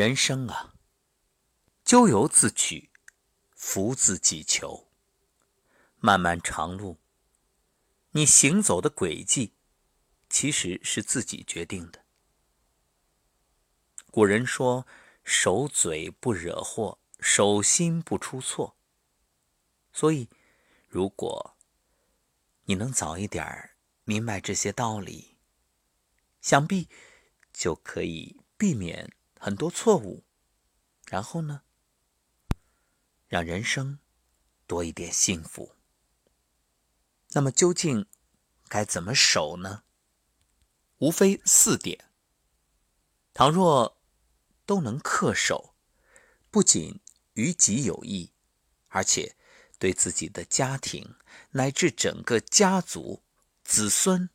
人生啊，咎由自取，福自己求。漫漫长路，你行走的轨迹，其实是自己决定的。古人说：“守嘴不惹祸，守心不出错。”所以，如果你能早一点明白这些道理，想必就可以避免很多错误，然后呢，让人生多一点幸福。那么，究竟该怎么守呢？无非四点。倘若都能恪守，不仅于己有益，而且对自己的家庭乃至整个家族子孙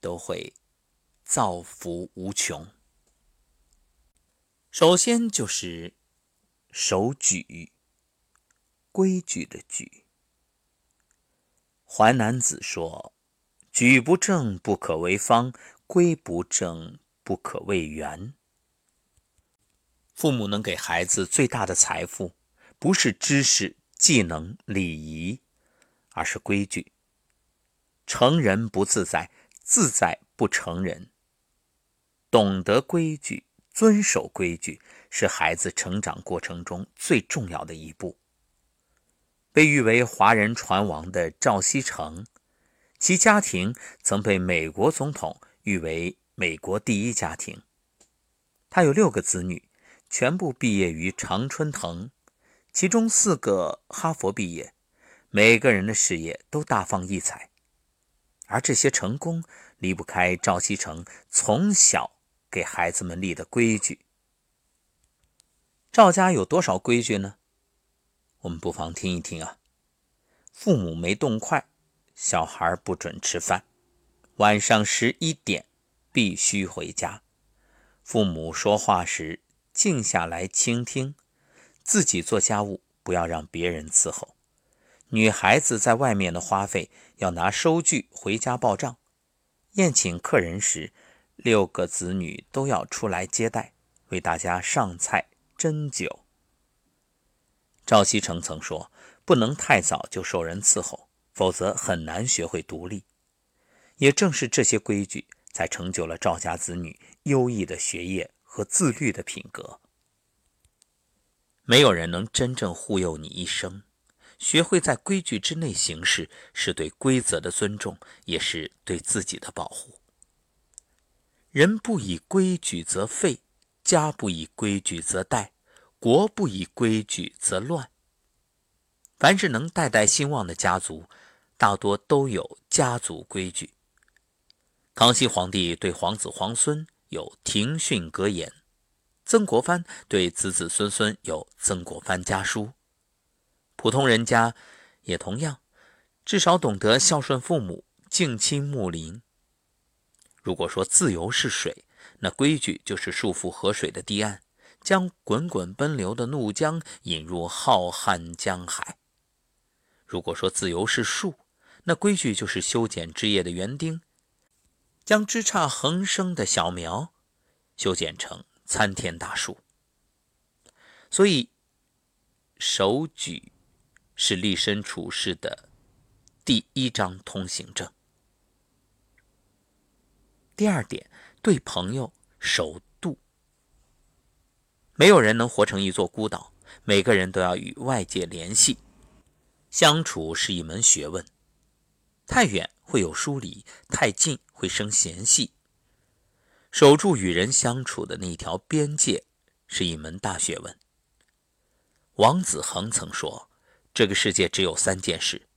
都会造福无穷。首先就是守矩，规矩的矩。淮南子说：“矩不正，不可为方；规不正，不可为圆。”父母能给孩子最大的财富，不是知识、技能、礼仪，而是规矩。成人不自在，自在不成人。懂得规矩，遵守规矩，是孩子成长过程中最重要的一步。被誉为华人船王的赵锡成，其家庭曾被美国总统誉为美国第一家庭。他有六个子女，全部毕业于常春藤，其中四个哈佛毕业，每个人的事业都大放异彩。而这些成功离不开赵锡成从小给孩子们立的规矩。赵家有多少规矩呢？我们不妨听一听啊。父母没动筷，小孩不准吃饭。晚上十一点必须回家。父母说话时静下来倾听，自己做家务不要让别人伺候。女孩子在外面的花费要拿收据回家报账。宴请客人时，六个子女都要出来接待，为大家上菜斟酒。赵锡成曾说：“不能太早就受人伺候，否则很难学会独立。”也正是这些规矩，才成就了赵家子女优异的学业和自律的品格。没有人能真正护佑你一生，学会在规矩之内行事，是对规则的尊重，也是对自己的保护。人不以规矩则废，家不以规矩则殆。国不以规矩则乱。凡是能代代兴旺的家族，大多都有家族规矩。康熙皇帝对皇子皇孙有庭训格言，曾国藩对子子孙孙有曾国藩家书。普通人家也同样，至少懂得孝顺父母、敬亲睦邻。如果说自由是水，那规矩就是束缚河水的堤岸。将滚滚奔流的怒江引入浩瀚江海。如果说自由是树，那规矩就是修剪枝叶的园丁，将枝杈横生的小苗修剪成参天大树。所以，守矩是立身处世的第一张通行证。第二点，对朋友守度。没有人能活成一座孤岛，每个人都要与外界联系，相处是一门学问。太远会有疏离，太近会生嫌隙。守住与人相处的那条边界，是一门大学问。王子恒曾说：“这个世界只有三件事：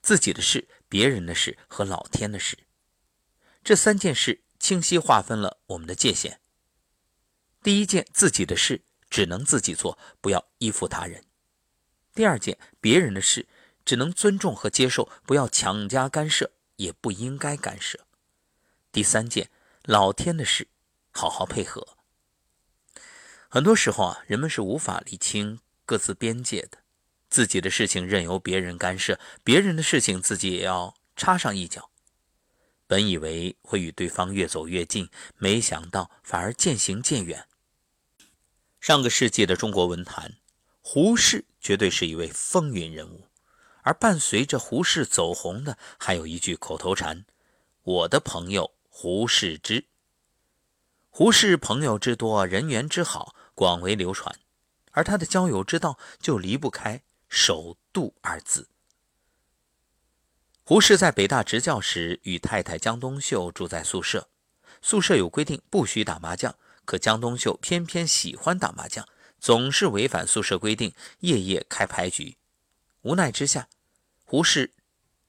自己的事、别人的事和老天的事。这三件事清晰划分了我们的界限。第一件，自己的事。”只能自己做，不要依附他人。第二件，别人的事只能尊重和接受，不要强加干涉，也不应该干涉。第三件，老天的事，好好配合。很多时候啊，人们是无法理清各自边界的，自己的事情任由别人干涉，别人的事情自己也要插上一脚。本以为会与对方越走越近，没想到反而渐行渐远。上个世纪的中国文坛，胡适绝对是一位风云人物，而伴随着胡适走红的，还有一句口头禅：“我的朋友胡适之。”胡适朋友之多，人缘之好，广为流传，而他的交友之道就离不开“守度”二字。胡适在北大执教时，与太太江冬秀住在宿舍，宿舍有规定不许打麻将。可江冬秀偏偏喜欢打麻将，总是违反宿舍规定，夜夜开牌局。无奈之下，胡适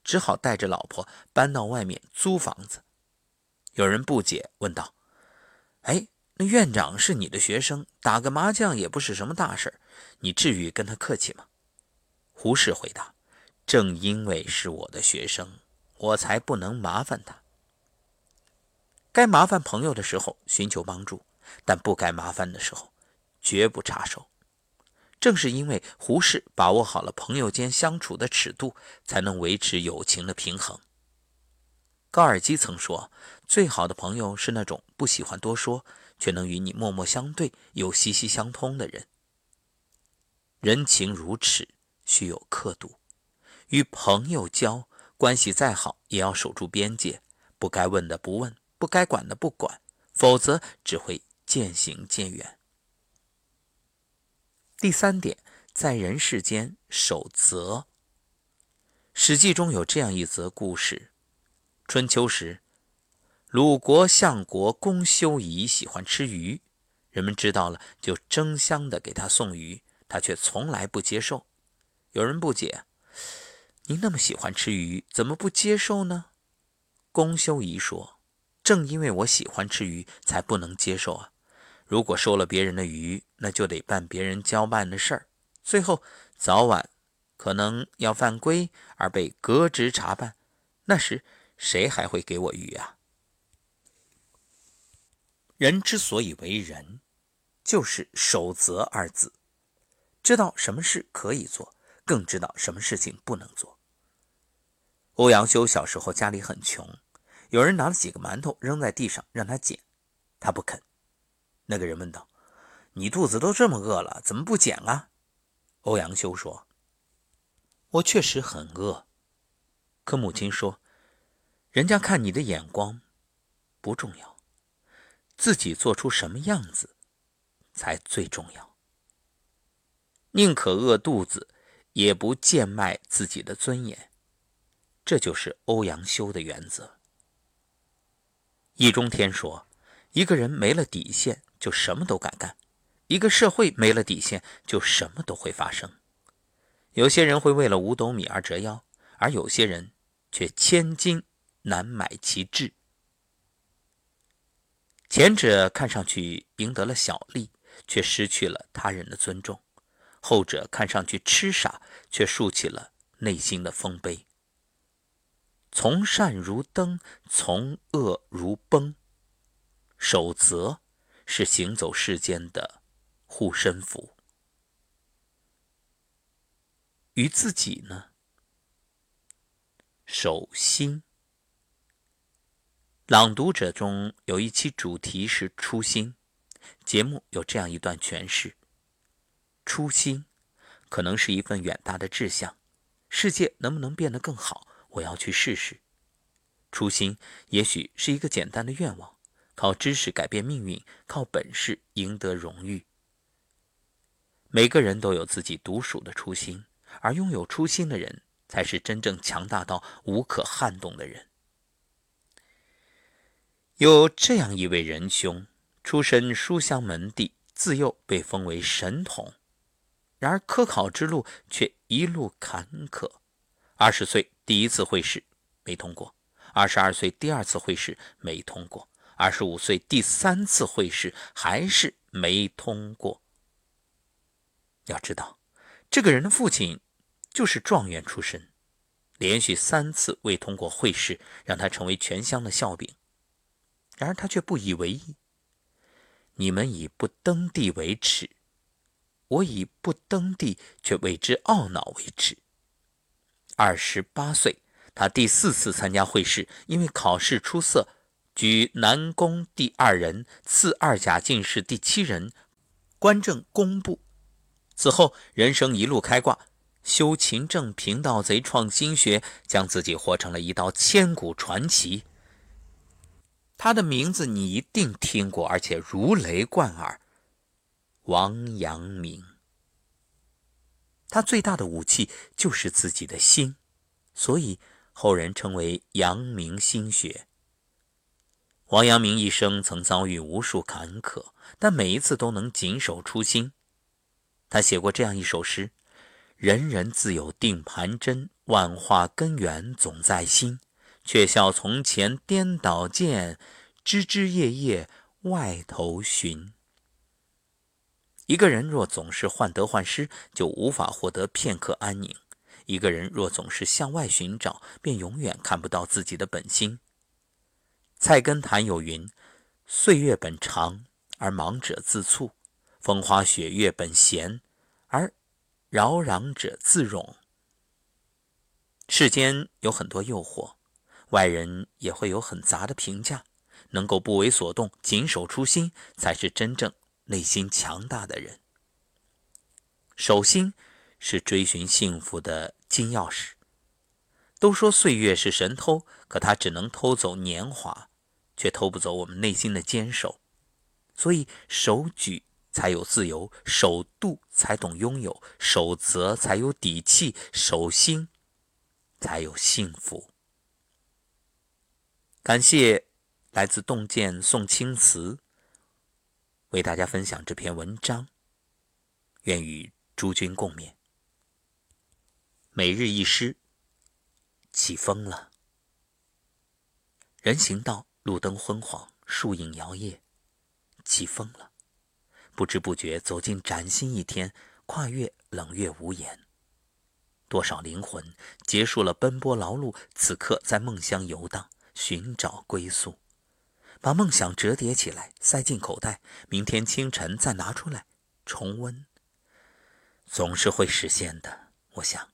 只好带着老婆搬到外面租房子。有人不解，问道：“哎，那院长是你的学生，打个麻将也不是什么大事你至于跟他客气吗？”胡适回答：“正因为是我的学生，我才不能麻烦他。该麻烦朋友的时候，寻求帮助。”但不该麻烦的时候，绝不插手。正是因为胡适把握好了朋友间相处的尺度，才能维持友情的平衡。高尔基曾说：“最好的朋友是那种不喜欢多说，却能与你默默相对又息息相通的人。”人情如尺，需有刻度。与朋友交，关系再好，也要守住边界，不该问的不问，不该管的不管，否则只会。渐行渐远。第三点，在人世间守则。《史记》中有这样一则故事：春秋时，鲁国相国公修仪喜欢吃鱼，人们知道了就争相的给他送鱼，他却从来不接受。有人不解：“您那么喜欢吃鱼，怎么不接受呢？”公修仪说：“正因为我喜欢吃鱼，才不能接受啊。”如果收了别人的鱼，那就得办别人交办的事儿，最后早晚可能要犯规而被革职查办，那时谁还会给我鱼啊？人之所以为人，就是守则二字，知道什么事可以做，更知道什么事情不能做。欧阳修小时候家里很穷，有人拿了几个馒头扔在地上让他捡，他不肯。那个人问道：“你肚子都这么饿了，怎么不捡啊？”欧阳修说：“我确实很饿。”可母亲说：“人家看你的眼光不重要，自己做出什么样子才最重要。宁可饿肚子，也不贱卖自己的尊严。”这就是欧阳修的原则。易中天说：“一个人没了底线。”就什么都敢干，一个社会没了底线，就什么都会发生。有些人会为了五斗米而折腰，而有些人却千金难买其志。前者看上去赢得了小利，却失去了他人的尊重；后者看上去痴傻，却竖起了内心的丰碑。从善如登，从恶如崩，守则。是行走世间的护身符。与自己呢？守心。朗读者中有一期主题是初心，节目有这样一段诠释：初心可能是一份远大的志向，世界能不能变得更好，我要去试试。初心也许是一个简单的愿望。靠知识改变命运，靠本事赢得荣誉。每个人都有自己独属的初心，而拥有初心的人，才是真正强大到无可撼动的人。有这样一位仁兄，出身书香门第，自幼被封为神童，然而科考之路却一路坎坷。二十岁第一次会试没通过，二十二岁第二次会试没通过。二十五岁第三次会试还是没通过。要知道，这个人的父亲就是状元出身，连续三次未通过会试，让他成为全乡的笑柄。然而他却不以为意。你们以不登第为耻，我以不登第却为之懊恼为耻。二十八岁，他第四次参加会试，因为考试出色。举南宫第二人，次二甲进士第七人，官正工部。此后，人生一路开挂，修勤政，平盗贼，创新学，将自己活成了一道千古传奇。他的名字你一定听过，而且如雷贯耳。王阳明。他最大的武器就是自己的心，所以后人称为阳明心学。王阳明一生曾遭遇无数坎坷，但每一次都能谨守初心。他写过这样一首诗：“人人自有定盘针，万化根源总在心。却笑从前颠倒见，枝枝叶叶外头寻。”一个人若总是患得患失，就无法获得片刻安宁；一个人若总是向外寻找，便永远看不到自己的本心。菜根谭有云：“岁月本长，而忙者自促；风花雪月本闲，而扰攘者自冗。”世间有很多诱惑，外人也会有很杂的评价，能够不为所动，谨守初心，才是真正。内心强大的人，守心是追寻幸福的金钥匙。都说岁月是神偷，可它只能偷走年华，却偷不走我们内心的坚守。所以，守举才有自由，守度才懂拥有，守则才有底气，守心才有幸福。感谢来自洞见宋青瓷。为大家分享这篇文章，愿与诸君共勉。每日一诗，起风了。人行道，路灯昏黄，树影摇曳，起风了。不知不觉走进崭新一天，跨越冷月无言。多少灵魂结束了奔波劳碌，此刻在梦乡游荡，寻找归宿。把梦想折叠起来，塞进口袋，明天清晨再拿出来重温。总是会实现的，我想，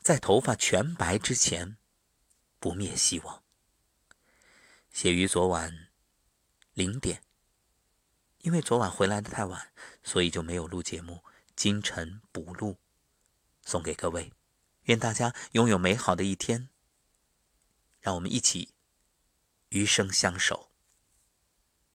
在头发全白之前，不灭希望。写于昨晚零点，因为昨晚回来的太晚，所以就没有录节目。今晨补录，送给各位，愿大家拥有美好的一天。让我们一起余生相守。